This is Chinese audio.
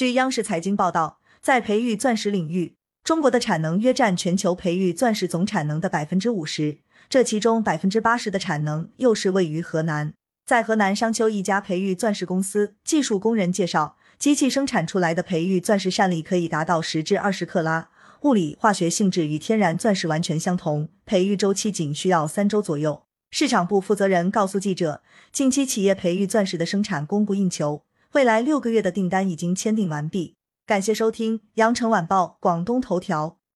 据央视财经报道，在培育钻石领域，中国的产能约占全球培育钻石总产能的百分之五十，这其中百分之八十的产能又是位于河南。在河南商丘一家培育钻石公司，技术工人介绍，机器生产出来的培育钻石扇粒可以达到十至二十克拉，物理化学性质与天然钻石完全相同，培育周期仅需要三周左右。市场部负责人告诉记者，近期企业培育钻石的生产供不应求。未来六个月的订单已经签订完毕。感谢收听羊城晚报广东头条。